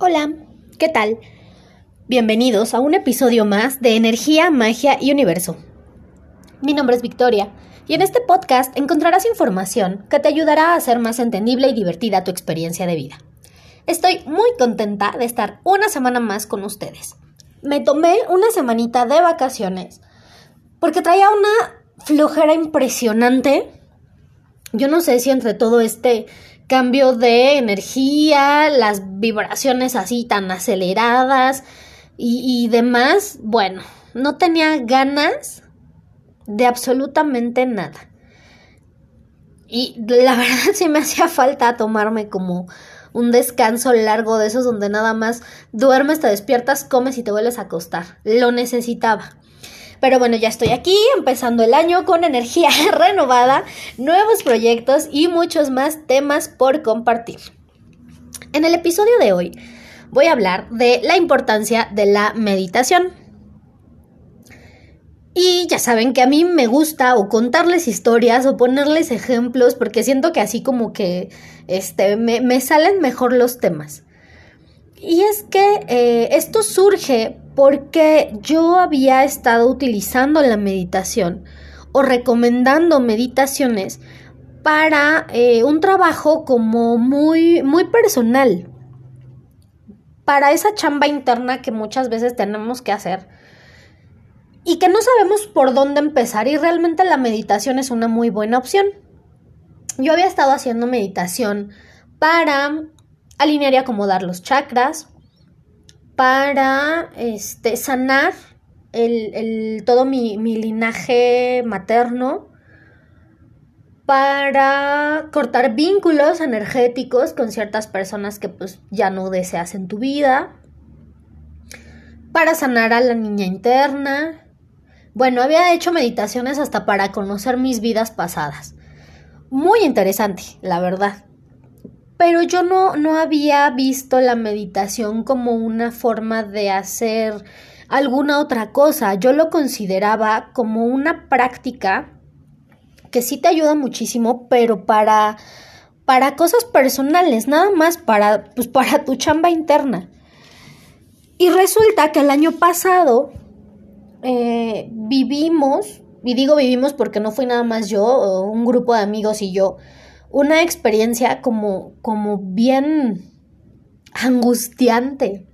Hola, ¿qué tal? Bienvenidos a un episodio más de Energía, Magia y Universo. Mi nombre es Victoria y en este podcast encontrarás información que te ayudará a hacer más entendible y divertida tu experiencia de vida. Estoy muy contenta de estar una semana más con ustedes. Me tomé una semanita de vacaciones porque traía una flojera impresionante. Yo no sé si entre todo este cambio de energía, las vibraciones así tan aceleradas y, demás, bueno, no tenía ganas de absolutamente nada. Y la verdad sí me hacía falta tomarme como un descanso largo de esos donde nada más duermes, te despiertas, comes y te vuelves a acostar. Lo necesitaba. Pero bueno, ya estoy aquí empezando el año con energía renovada, nuevos proyectos y muchos más temas por compartir. En el episodio de hoy voy a hablar de la importancia de la meditación. Y ya saben que a mí me gusta o contarles historias o ponerles ejemplos porque siento que así como que este, me, salen mejor los temas. Y es que eh, esto surge porque yo había estado utilizando la meditación o recomendando meditaciones para eh, un trabajo como muy, muy personal, para esa chamba interna que muchas veces tenemos que hacer y que no sabemos por dónde empezar y realmente la meditación es una muy buena opción. Yo había estado haciendo meditación para alinear y acomodar los chakras, para este, sanar el, todo mi, mi linaje materno, para cortar vínculos energéticos con ciertas personas que pues ya no deseas en tu vida, para sanar a la niña interna. Bueno, había hecho meditaciones hasta para conocer mis vidas pasadas. Muy interesante, la verdad pero yo no, no había visto la meditación como una forma de hacer alguna otra cosa. Yo lo consideraba como una práctica que sí te ayuda muchísimo, pero para, para cosas personales, nada más para, pues para tu chamba interna. Y resulta que el año pasado eh, vivimos, y digo vivimos porque no fui nada más yo, un grupo de amigos y yo, una experiencia como, como bien angustiante.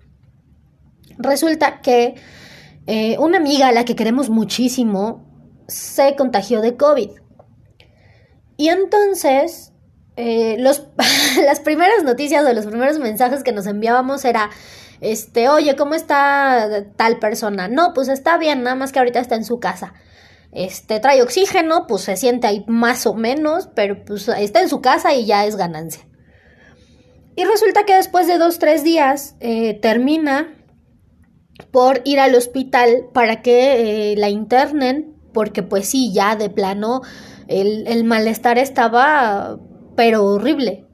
Resulta que eh, una amiga a la que queremos muchísimo se contagió de COVID. Y entonces, eh, los, las primeras noticias o los primeros mensajes que nos enviábamos era, este, oye, ¿cómo está tal persona? No, pues está bien, nada más que ahorita está en su casa este, trae oxígeno, pues se siente ahí más o menos, pero pues está en su casa y ya es ganancia. Y resulta que después de dos, tres días eh, termina por ir al hospital para que eh, la internen, porque pues sí, ya de plano el, el malestar estaba, pero horrible.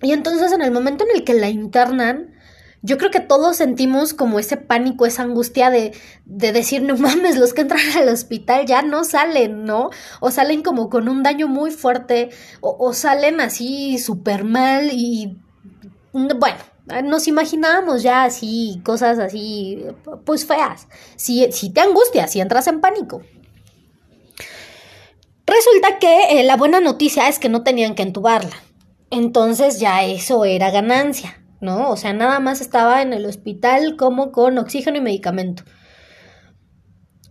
Y entonces en el momento en el que la internan, yo creo que todos sentimos como ese pánico, esa angustia de, de decir, no mames, los que entran al hospital ya no salen, ¿no? O salen como con un daño muy fuerte, o, salen así súper mal y, bueno, nos imaginábamos ya así, cosas así, pues feas. Si, si te angustias, si entras en pánico. Resulta que eh, la buena noticia es que no tenían que entubarla. Entonces ya eso era ganancia. ¿No? O sea, nada más estaba en el hospital como con oxígeno y medicamento.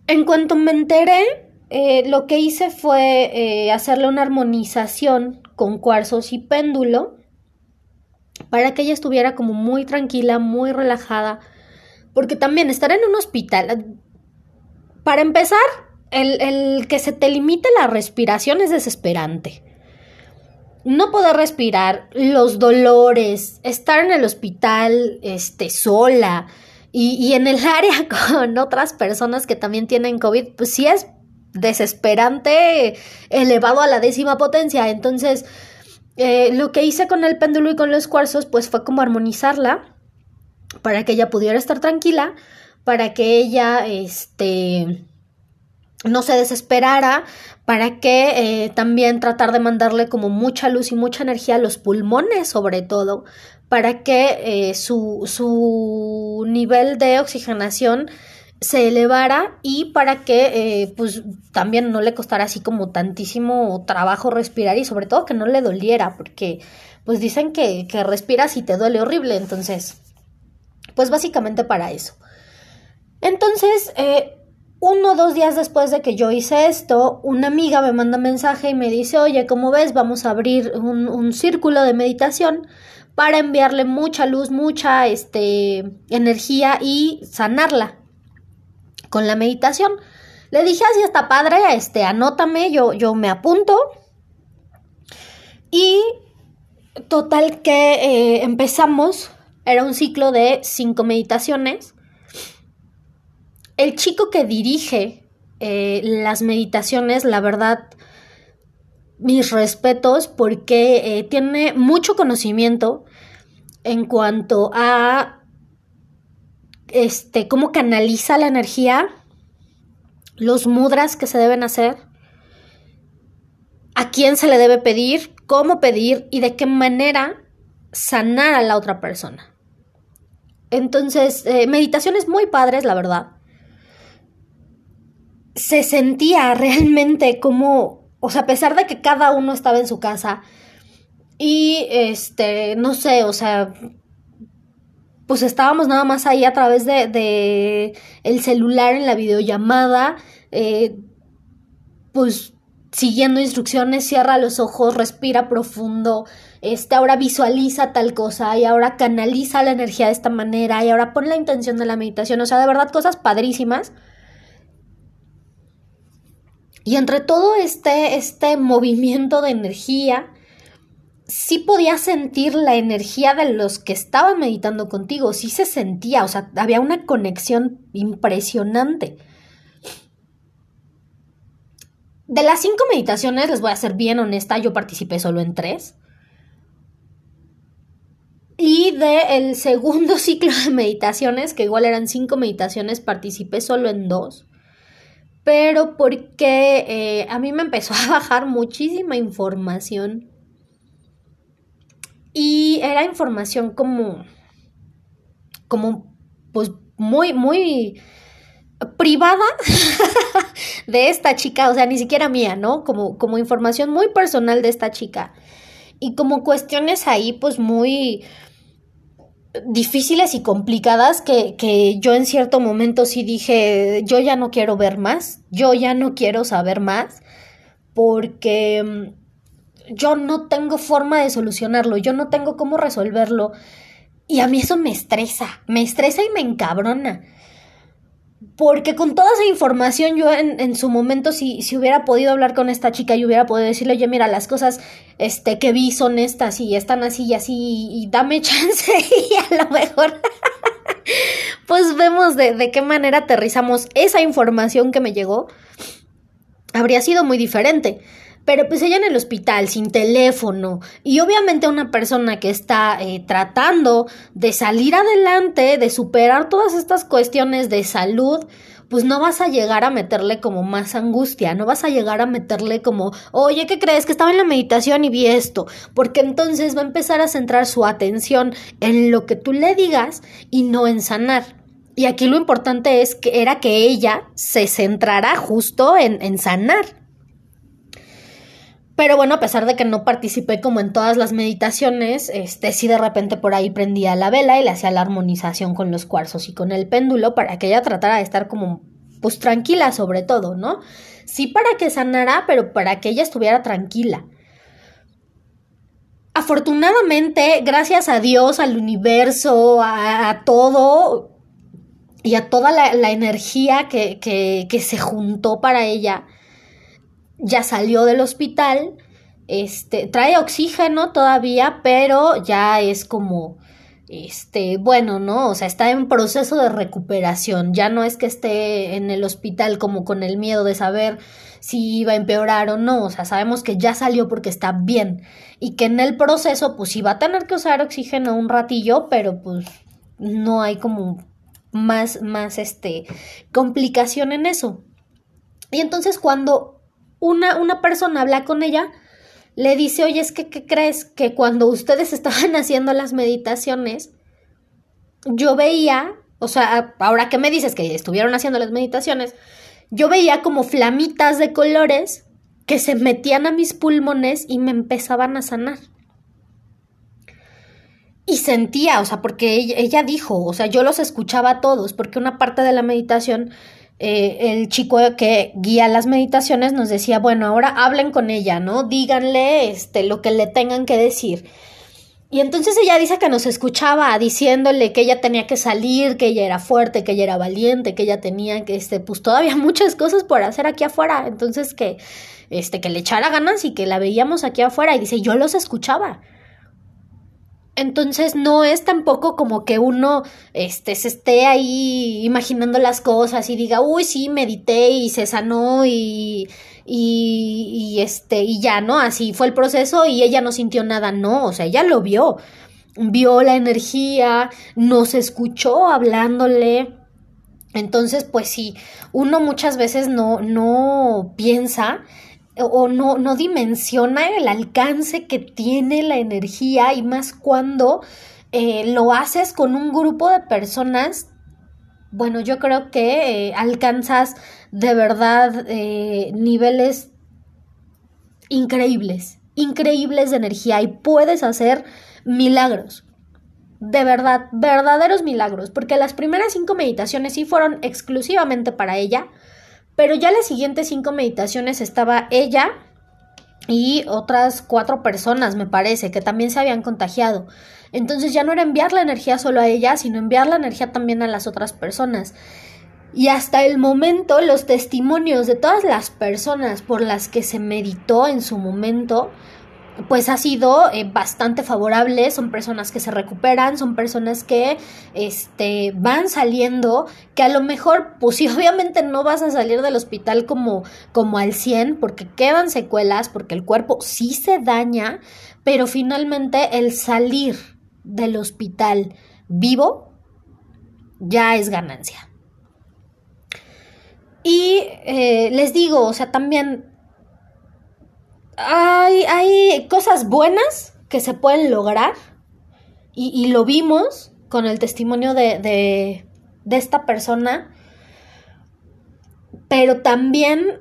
En cuanto me enteré, eh, lo que hice fue eh, hacerle una armonización con cuarzos y péndulo para que ella estuviera como muy tranquila, muy relajada, porque también estar en un hospital, para empezar, el, el que se te limite la respiración es desesperante no poder respirar, los dolores, estar en el hospital este, sola y, en el área con otras personas que también tienen COVID, pues sí es desesperante, elevado a la décima potencia. Entonces, eh, lo que hice con el péndulo y con los cuarzos, pues fue como armonizarla para que ella pudiera estar tranquila, para que ella, este, no se desesperara, para que eh, también tratar de mandarle como mucha luz y mucha energía a los pulmones sobre todo, para que eh, su, su nivel de oxigenación se elevara y para que eh, pues también no le costara así como tantísimo trabajo respirar y sobre todo que no le doliera porque pues dicen que, que respiras y te duele horrible. Entonces pues básicamente para eso. Entonces uno o dos días después de que yo hice esto, una amiga me manda mensaje y me dice, oye, como ves, vamos a abrir un, un círculo de meditación para enviarle mucha luz, mucha este, energía y sanarla con la meditación. Le dije, así está padre, este, anótame, yo, yo me apunto. Y total que eh, empezamos, era un ciclo de cinco meditaciones. El chico que dirige eh, las meditaciones, la verdad, mis respetos porque eh, tiene mucho conocimiento en cuanto a este, cómo canaliza la energía, los mudras que se deben hacer, a quién se le debe pedir, cómo pedir y de qué manera sanar a la otra persona. Entonces, eh, meditaciones muy padres, la verdad. Se sentía realmente como, o sea, a pesar de que cada uno estaba en su casa y, este, no sé, o sea, pues estábamos nada más ahí a través de, de el celular en la videollamada, eh, pues siguiendo instrucciones, cierra los ojos, respira profundo, este, ahora visualiza tal cosa y ahora canaliza la energía de esta manera y ahora pon la intención de la meditación, o sea, de verdad cosas padrísimas. Y entre todo este, este movimiento de energía, sí podía sentir la energía de los que estaban meditando contigo, sí se sentía, o sea, había una conexión impresionante. De las cinco meditaciones, les voy a ser bien honesta, yo participé solo en tres. Y del el segundo ciclo de meditaciones, que igual eran cinco meditaciones, participé solo en dos. Pero porque eh, a mí me empezó a bajar muchísima información y era información como, como, pues muy, muy privada de esta chica, o sea, ni siquiera mía, ¿no? Como, como información muy personal de esta chica. Y como cuestiones ahí, pues muy difíciles y complicadas que, que yo en cierto momento sí dije, yo ya no quiero ver más, yo ya no quiero saber más, porque yo no tengo forma de solucionarlo, yo no tengo cómo resolverlo. Y a mí eso me estresa, me estresa y me encabrona. Porque con toda esa información yo en, en su momento si, si, hubiera podido hablar con esta chica y hubiera podido decirle, oye, mira, las cosas este, que vi son estas y están así y así y dame chance y a lo mejor pues vemos de, de qué manera aterrizamos esa información que me llegó, habría sido muy diferente. Pero pues ella en el hospital, sin teléfono, y obviamente una persona que está eh, tratando de salir adelante, de superar todas estas cuestiones de salud, pues no vas a llegar a meterle como más angustia, no vas a llegar a meterle como, oye, ¿qué crees? Que estaba en la meditación y vi esto, porque entonces va a empezar a centrar su atención en lo que tú le digas y no en sanar. Y aquí lo importante es que era que ella se centrara justo en, en sanar. Pero bueno, a pesar de que no participé como en todas las meditaciones, este sí de repente por ahí prendía la vela y le hacía la armonización con los cuarzos y con el péndulo para que ella tratara de estar como pues tranquila sobre todo, ¿no? Sí para que sanara, pero para que ella estuviera tranquila. Afortunadamente, gracias a Dios, al universo, a, todo y a toda la, energía que, que, que se juntó para ella, ya salió del hospital, este, trae oxígeno todavía, pero ya es como, este, bueno, ¿no? O sea, está en proceso de recuperación, ya no es que esté en el hospital como con el miedo de saber si iba a empeorar o no, o sea, sabemos que ya salió porque está bien y que en el proceso pues sí va a tener que usar oxígeno un ratillo, pero pues no hay como más, más, este, complicación en eso. Y entonces cuando una, una persona habla con ella, le dice, oye, es que, ¿qué crees? Que cuando ustedes estaban haciendo las meditaciones, yo veía, o sea, ahora que me dices que estuvieron haciendo las meditaciones, yo veía como flamitas de colores que se metían a mis pulmones y me empezaban a sanar. Y sentía, o sea, porque ella, dijo, o sea, yo los escuchaba a todos, porque una parte de la meditación, eh, el chico que guía las meditaciones nos decía, bueno, ahora hablen con ella, ¿no? Díganle este, lo que le tengan que decir. Y entonces ella dice que nos escuchaba diciéndole que ella tenía que salir, que ella era fuerte, que ella era valiente, que ella tenía que, este, pues todavía muchas cosas por hacer aquí afuera. Entonces que, este, que le echara ganas y que la veíamos aquí afuera. Y dice, yo los escuchaba. Entonces no es tampoco como que uno este, se esté ahí imaginando las cosas y diga, uy, sí, medité y se sanó y, y, este, y ya, ¿no? Así fue el proceso y ella no sintió nada, no, o sea, ella lo vio, vio la energía, nos escuchó hablándole. Entonces, pues sí, uno muchas veces no, no piensa o no, no dimensiona el alcance que tiene la energía y más cuando eh, lo haces con un grupo de personas bueno, yo creo que eh, alcanzas de verdad eh, niveles increíbles, increíbles de energía y puedes hacer milagros. De verdad, verdaderos milagros, porque las primeras cinco meditaciones sí fueron exclusivamente para ella, pero ya las siguientes cinco meditaciones estaba ella y otras cuatro personas, me parece, que también se habían contagiado. Entonces ya no era enviar la energía solo a ella, sino enviar la energía también a las otras personas. Y hasta el momento los testimonios de todas las personas por las que se meditó en su momento, pues ha sido eh, bastante favorable, son personas que se recuperan, son personas que este, van saliendo, que a lo mejor, pues obviamente no vas a salir del hospital como, como al 100, porque quedan secuelas, porque el cuerpo sí se daña, pero finalmente el salir del hospital vivo ya es ganancia. Y eh, les digo, o sea, también hay, hay, cosas buenas que se pueden lograr y, lo vimos con el testimonio de, de, esta persona, pero también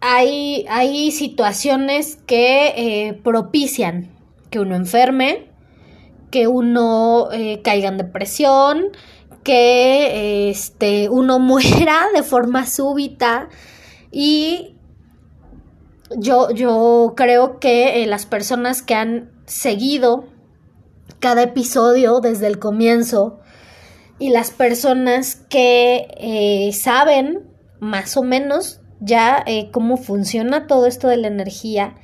hay, hay situaciones que eh, propician que uno enferme, que uno eh, caiga en depresión, que este, uno muera de forma súbita y yo, yo creo que eh, las personas que han seguido cada episodio desde el comienzo y las personas que eh, saben más o menos ya cómo funciona todo esto de la energía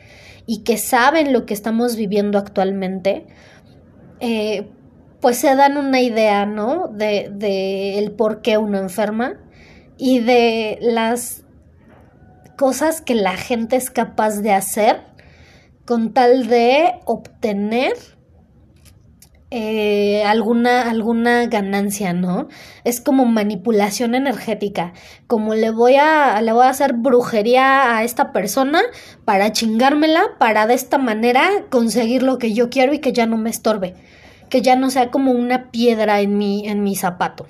y que saben lo que estamos viviendo actualmente, eh, pues se dan una idea, ¿no? De, de el por qué uno enferma y de las cosas que la gente es capaz de hacer con tal de obtener eh, alguna, alguna ganancia, ¿no? Es como manipulación energética, como le voy, a, le voy a hacer brujería a esta persona para chingármela, para de esta manera conseguir lo que yo quiero y que ya no me estorbe, que ya no sea como una piedra en mi, en mi zapato.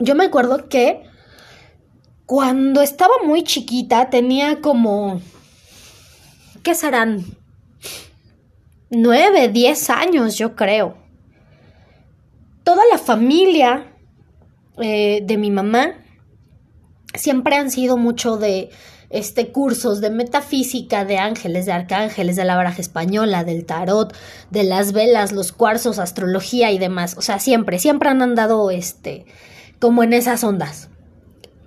Yo me acuerdo que cuando estaba muy chiquita tenía como... ¿Qué serán? nueve, diez años, yo creo. Toda la familia eh, de mi mamá siempre han sido mucho de este cursos de metafísica, de ángeles, de arcángeles, de la baraja española, del tarot, de las velas, los cuarzos, astrología y demás. O sea, siempre, siempre han andado este como en esas ondas.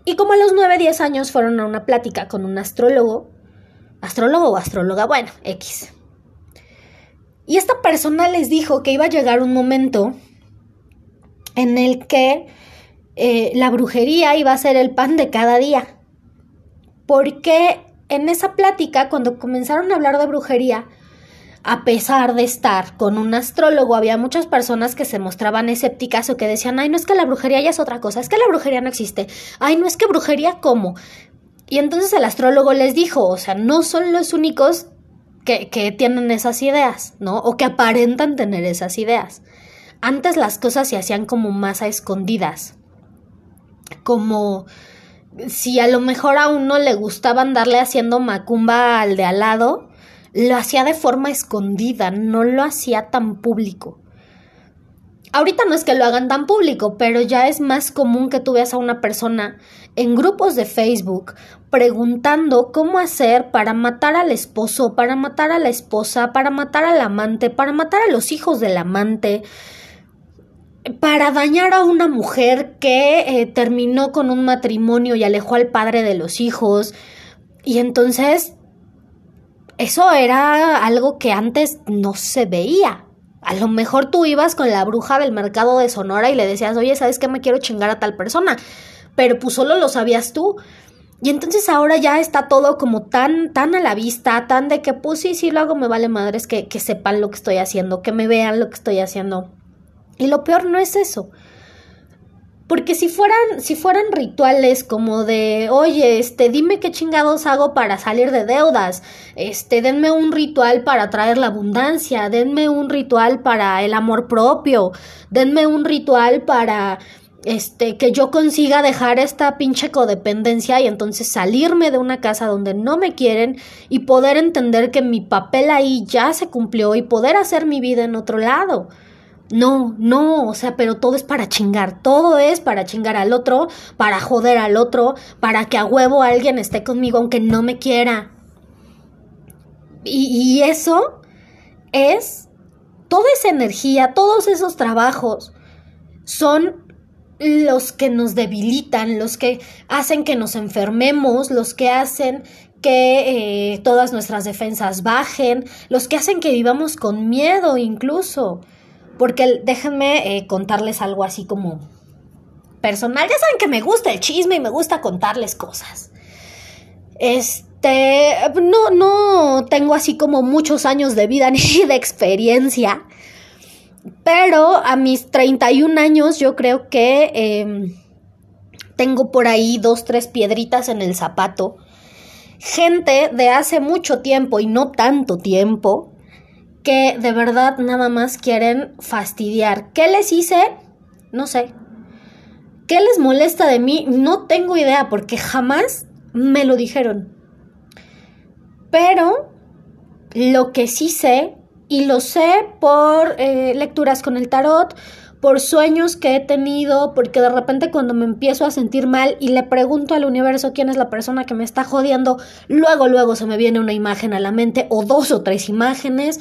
Y como a los nueve, diez años fueron a una plática con un astrólogo, astrólogo o astróloga, bueno, X. Y esta persona les dijo que iba a llegar un momento en el que eh, la brujería iba a ser el pan de cada día. Porque en esa plática, cuando comenzaron a hablar de brujería, a pesar de estar con un astrólogo, había muchas personas que se mostraban escépticas o que decían, ay, no es que la brujería ya es otra cosa, es que la brujería no existe, ay, no es que brujería cómo. Y entonces el astrólogo les dijo, o sea, no son los únicos que, que tienen esas ideas, ¿no? O que aparentan tener esas ideas. Antes las cosas se hacían como más a escondidas, como si a lo mejor a uno le gustaba andarle haciendo macumba al de al lado, lo hacía de forma escondida, no lo hacía tan público. Ahorita no es que lo hagan tan público, pero ya es más común que tú veas a una persona en grupos de Facebook preguntando cómo hacer para matar al esposo, para matar a la esposa, para matar al amante, para matar a los hijos del amante, para dañar a una mujer que eh, terminó con un matrimonio y alejó al padre de los hijos. Y entonces, eso era algo que antes no se veía. A lo mejor tú ibas con la bruja del mercado de Sonora y le decías, oye, ¿sabes qué? Me quiero chingar a tal persona. Pero pues solo lo sabías tú. Y entonces ahora ya está todo como tan, tan a la vista, tan de que pues sí, sí lo hago, me vale madres que, que sepan lo que estoy haciendo, que me vean lo que estoy haciendo. Y lo peor no es eso. Porque si fueran, si fueran rituales como de, oye, este, dime qué chingados hago para salir de deudas, este, denme un ritual para traer la abundancia, denme un ritual para el amor propio, denme un ritual para, este, que yo consiga dejar esta pinche codependencia y entonces salirme de una casa donde no me quieren y poder entender que mi papel ahí ya se cumplió y poder hacer mi vida en otro lado. No, no, o sea, pero todo es para chingar, todo es para chingar al otro, para joder al otro, para que a huevo alguien esté conmigo aunque no me quiera. Y, eso es, toda esa energía, todos esos trabajos son los que nos debilitan, los que hacen que nos enfermemos, los que hacen que eh, todas nuestras defensas bajen, los que hacen que vivamos con miedo incluso. Porque déjenme eh, contarles algo así como personal. Ya saben que me gusta el chisme y me gusta contarles cosas. Este, no, no tengo así como muchos años de vida ni de experiencia. Pero a mis 31 años yo creo que em, tengo por ahí dos, tres piedritas en el zapato. Gente de hace mucho tiempo y no tanto tiempo que de verdad nada más quieren fastidiar. ¿Qué les hice? No sé. ¿Qué les molesta de mí? No tengo idea porque jamás me lo dijeron. Pero lo que sí sé, y lo sé por eh, lecturas con el tarot, por sueños que he tenido, porque de repente cuando me empiezo a sentir mal y le pregunto al universo quién es la persona que me está jodiendo, luego, luego se me viene una imagen a la mente o dos o tres imágenes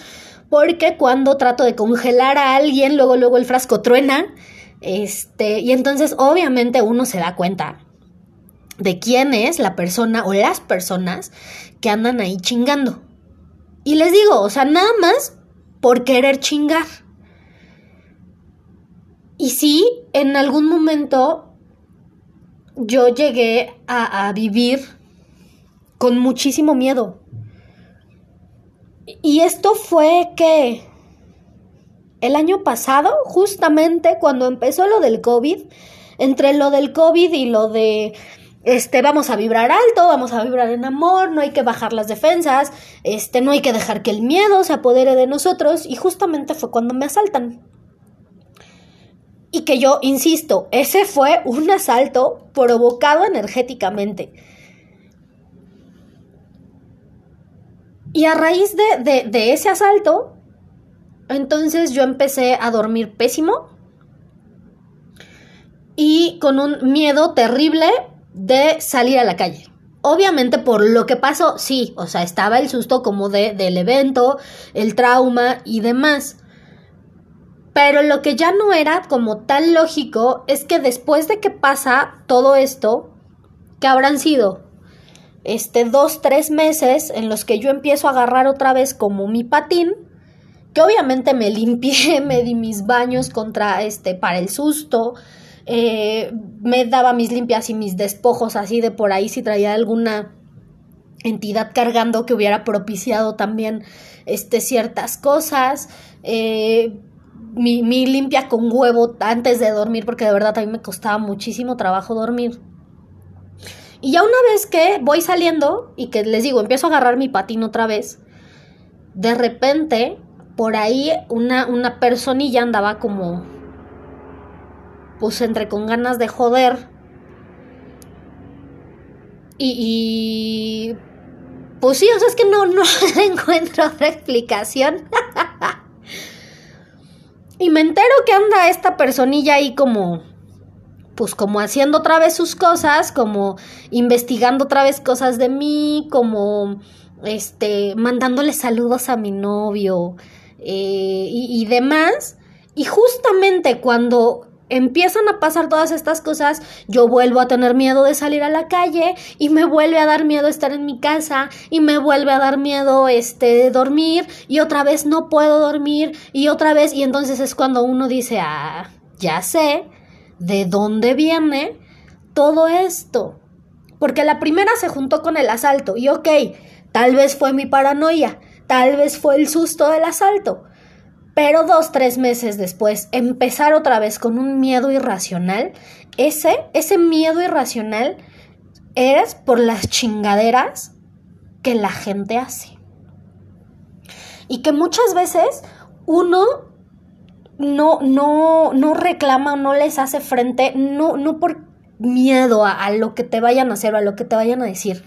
porque cuando trato de congelar a alguien, luego, luego el frasco truena, este, y entonces obviamente uno se da cuenta de quién es la persona o las personas que andan ahí chingando. Y les digo, o sea, nada más por querer chingar. Y sí, en algún momento yo llegué a, a vivir con muchísimo miedo. Y esto fue que el año pasado, justamente cuando empezó lo del COVID, entre lo del COVID y lo de este vamos a vibrar alto, vamos a vibrar en amor, no hay que bajar las defensas, este no hay que dejar que el miedo se apodere de nosotros y justamente fue cuando me asaltan. Y que yo insisto, ese fue un asalto provocado energéticamente. Y a raíz de, de, ese asalto, entonces yo empecé a dormir pésimo y con un miedo terrible de salir a la calle. Obviamente por lo que pasó, sí, o sea, estaba el susto como de, del evento, el trauma y demás. Pero lo que ya no era como tan lógico es que después de que pasa todo esto, que habrán sido este, dos, tres meses en los que yo empiezo a agarrar otra vez como mi patín, que obviamente me limpié, me di mis baños contra este, para el susto, eh, me daba mis limpias y mis despojos así de por ahí si traía alguna entidad cargando que hubiera propiciado también este, ciertas cosas. Eh, mi, mi, limpia con huevo antes de dormir, porque de verdad a mí me costaba muchísimo trabajo dormir. Y ya una vez que voy saliendo y que les digo, empiezo a agarrar mi patín otra vez, de repente por ahí una, una personilla andaba como, pues entre con ganas de joder. Y, pues sí, o sea, es que no, no encuentro otra explicación. y me entero que anda esta personilla ahí como pues como haciendo otra vez sus cosas, como investigando otra vez cosas de mí, como este, mandándole saludos a mi novio eh, y, y demás. Y justamente cuando empiezan a pasar todas estas cosas, yo vuelvo a tener miedo de salir a la calle y me vuelve a dar miedo estar en mi casa y me vuelve a dar miedo este dormir y otra vez no puedo dormir y otra vez y entonces es cuando uno dice, "Ah, ya sé de dónde viene todo esto." Porque la primera se juntó con el asalto y ok, tal vez fue mi paranoia, tal vez fue el susto del asalto, pero dos, tres meses después, empezar otra vez con un miedo irracional, ese, ese miedo irracional es por las chingaderas que la gente hace. Y que muchas veces uno no, no, no reclama no les hace frente, no, no por miedo a, a, lo que te vayan a hacer o a lo que te vayan a decir,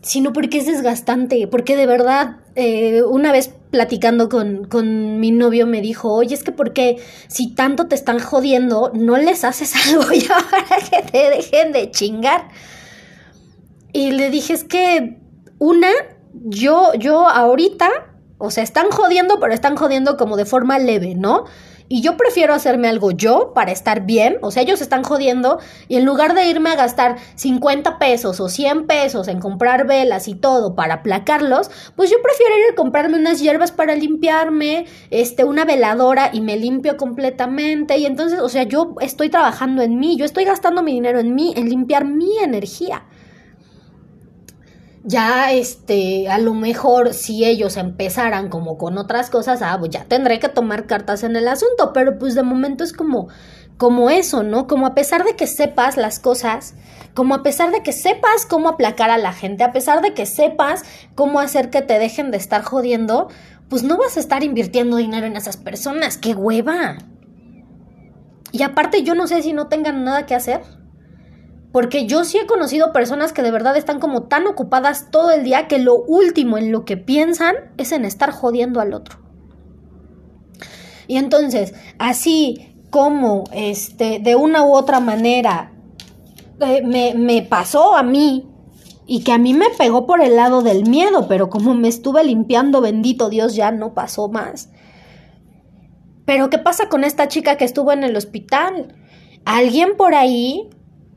sino porque es desgastante, porque de verdad, eh, una vez platicando con, con, mi novio me dijo, oye, es que porque si tanto te están jodiendo, no les haces algo ya para que te dejen de chingar. Y le dije, es que una, yo, yo ahorita, o sea, están jodiendo, pero están jodiendo como de forma leve, ¿no? Y yo prefiero hacerme algo yo para estar bien. O sea, ellos están jodiendo. Y en lugar de irme a gastar 50 pesos o 100 pesos en comprar velas y todo para aplacarlos, pues yo prefiero ir a comprarme unas hierbas para limpiarme, este, una veladora y me limpio completamente. Y entonces, o sea, yo estoy trabajando en mí, yo estoy gastando mi dinero en mí, en limpiar mi energía ya este, a lo mejor si ellos empezaran como con otras cosas, ah, pues ya tendré que tomar cartas en el asunto, pero pues de momento es como como eso, ¿no? Como a pesar de que sepas las cosas, como a pesar de que sepas cómo aplacar a la gente, a pesar de que sepas cómo hacer que te dejen de estar jodiendo, pues no vas a estar invirtiendo dinero en esas personas, qué hueva. Y aparte yo no sé si no tengan nada que hacer. Porque yo sí he conocido personas que de verdad están como tan ocupadas todo el día que lo último en lo que piensan es en estar jodiendo al otro. Y entonces, así como este, de una u otra manera eh, me, me pasó a mí y que a mí me pegó por el lado del miedo, pero como me estuve limpiando, bendito Dios, ya no pasó más. Pero ¿qué pasa con esta chica que estuvo en el hospital? Alguien por ahí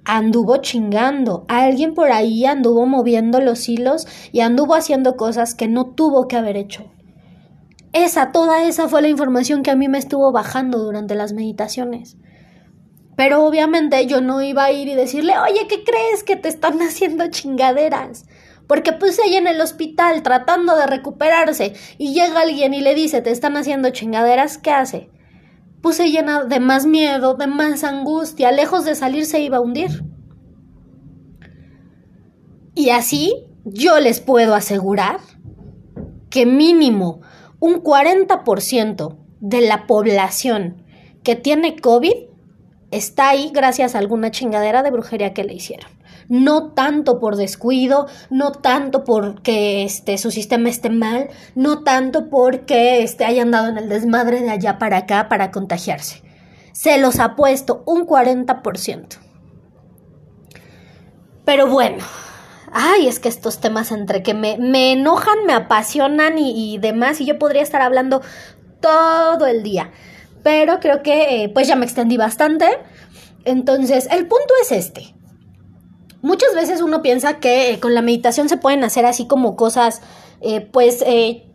anduvo chingando, alguien por ahí anduvo moviendo los hilos y anduvo haciendo cosas que no tuvo que haber hecho. Esa, toda esa fue la información que a mí me estuvo bajando durante las meditaciones. Pero obviamente yo no iba a ir y decirle, oye, ¿qué crees que te están haciendo chingaderas? Porque puse ella en el hospital tratando de recuperarse y llega alguien y le dice, te están haciendo chingaderas, ¿qué hace? Puse llena de más miedo, de más angustia, lejos de salir se iba a hundir. Y así yo les puedo asegurar que mínimo un 40% de la población que tiene COVID está ahí gracias a alguna chingadera de brujería que le hicieron no tanto por descuido, no tanto porque este, su sistema esté mal, no tanto porque este, hayan dado en el desmadre de allá para acá para contagiarse. Se los ha puesto un 40%. Pero bueno, ay, es que estos temas entre que me, me enojan, me apasionan y, demás, y yo podría estar hablando todo el día. Pero creo que eh, pues ya me extendí bastante. Entonces, el punto es este. Muchas veces uno piensa que eh, con la meditación se pueden hacer así como cosas, eh, pues, eh,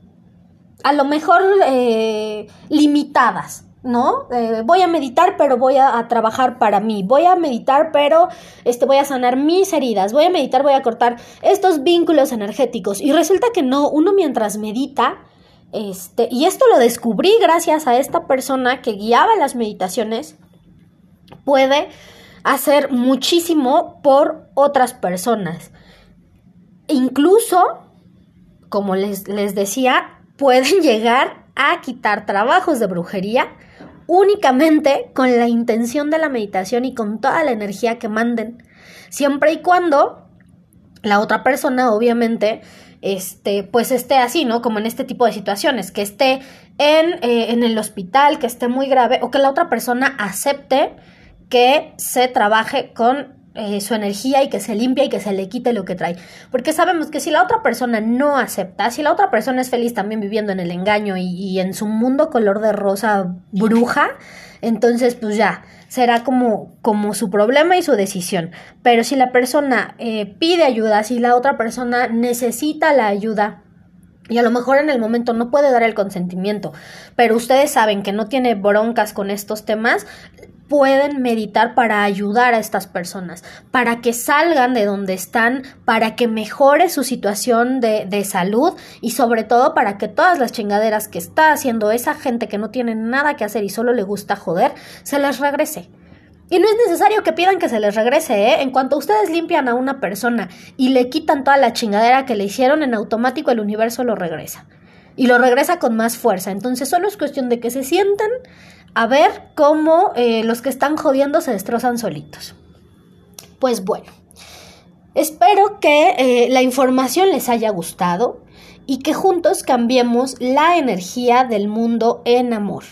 a lo mejor limitadas, ¿no? Voy a meditar, pero voy a, a, trabajar para mí. Voy a meditar, pero este, voy a sanar mis heridas. Voy a meditar, voy a cortar estos vínculos energéticos. Y resulta que no, uno mientras medita, este, y esto lo descubrí gracias a esta persona que guiaba las meditaciones, puede hacer muchísimo por otras personas. Incluso, como les, les decía, pueden llegar a quitar trabajos de brujería únicamente con la intención de la meditación y con toda la energía que manden, siempre y cuando la otra persona, obviamente, este, pues esté así, ¿no? Como en este tipo de situaciones, que esté en, eh, en el hospital, que esté muy grave, o que la otra persona acepte que se trabaje con eh, su energía y que se limpia y que se le quite lo que trae. Porque sabemos que si la otra persona no acepta, si la otra persona es feliz también viviendo en el engaño y, en su mundo color de rosa bruja, entonces pues ya, será como, como su problema y su decisión. Pero si la persona eh, pide ayuda, si la otra persona necesita la ayuda, y a lo mejor en el momento no puede dar el consentimiento, pero ustedes saben que no tiene broncas con estos temas, pueden meditar para ayudar a estas personas, para que salgan de donde están, para que mejore su situación de, de, salud y sobre todo para que todas las chingaderas que está haciendo esa gente que no tiene nada que hacer y solo le gusta joder, se les regrese. Y no es necesario que pidan que se les regrese, ¿eh? En cuanto ustedes limpian a una persona y le quitan toda la chingadera que le hicieron, en automático el universo lo regresa. Y lo regresa con más fuerza. Entonces solo es cuestión de que se sientan a ver cómo eh, los que están jodiendo se destrozan solitos. Pues bueno, espero que eh, la información les haya gustado y que juntos cambiemos la energía del mundo en amor.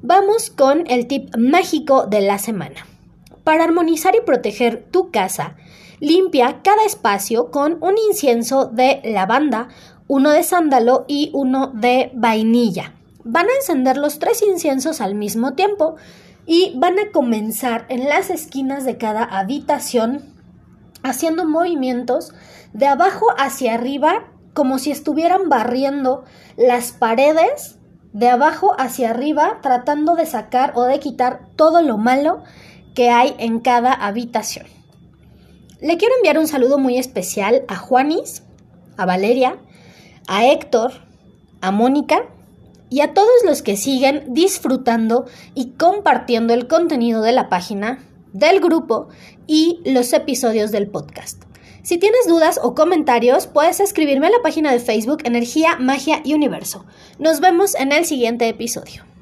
Vamos con el tip mágico de la semana. Para armonizar y proteger tu casa, limpia cada espacio con un incienso de lavanda, uno de sándalo y uno de vainilla van a encender los tres inciensos al mismo tiempo y van a comenzar en las esquinas de cada habitación haciendo movimientos de abajo hacia arriba como si estuvieran barriendo las paredes de abajo hacia arriba tratando de sacar o de quitar todo lo malo que hay en cada habitación. Le quiero enviar un saludo muy especial a Juanis, a Valeria, a Héctor, a Mónica, y a todos los que siguen disfrutando y compartiendo el contenido de la página, del grupo y los episodios del podcast. Si tienes dudas o comentarios, puedes escribirme a la página de Facebook Energía, Magia y Universo. Nos vemos en el siguiente episodio.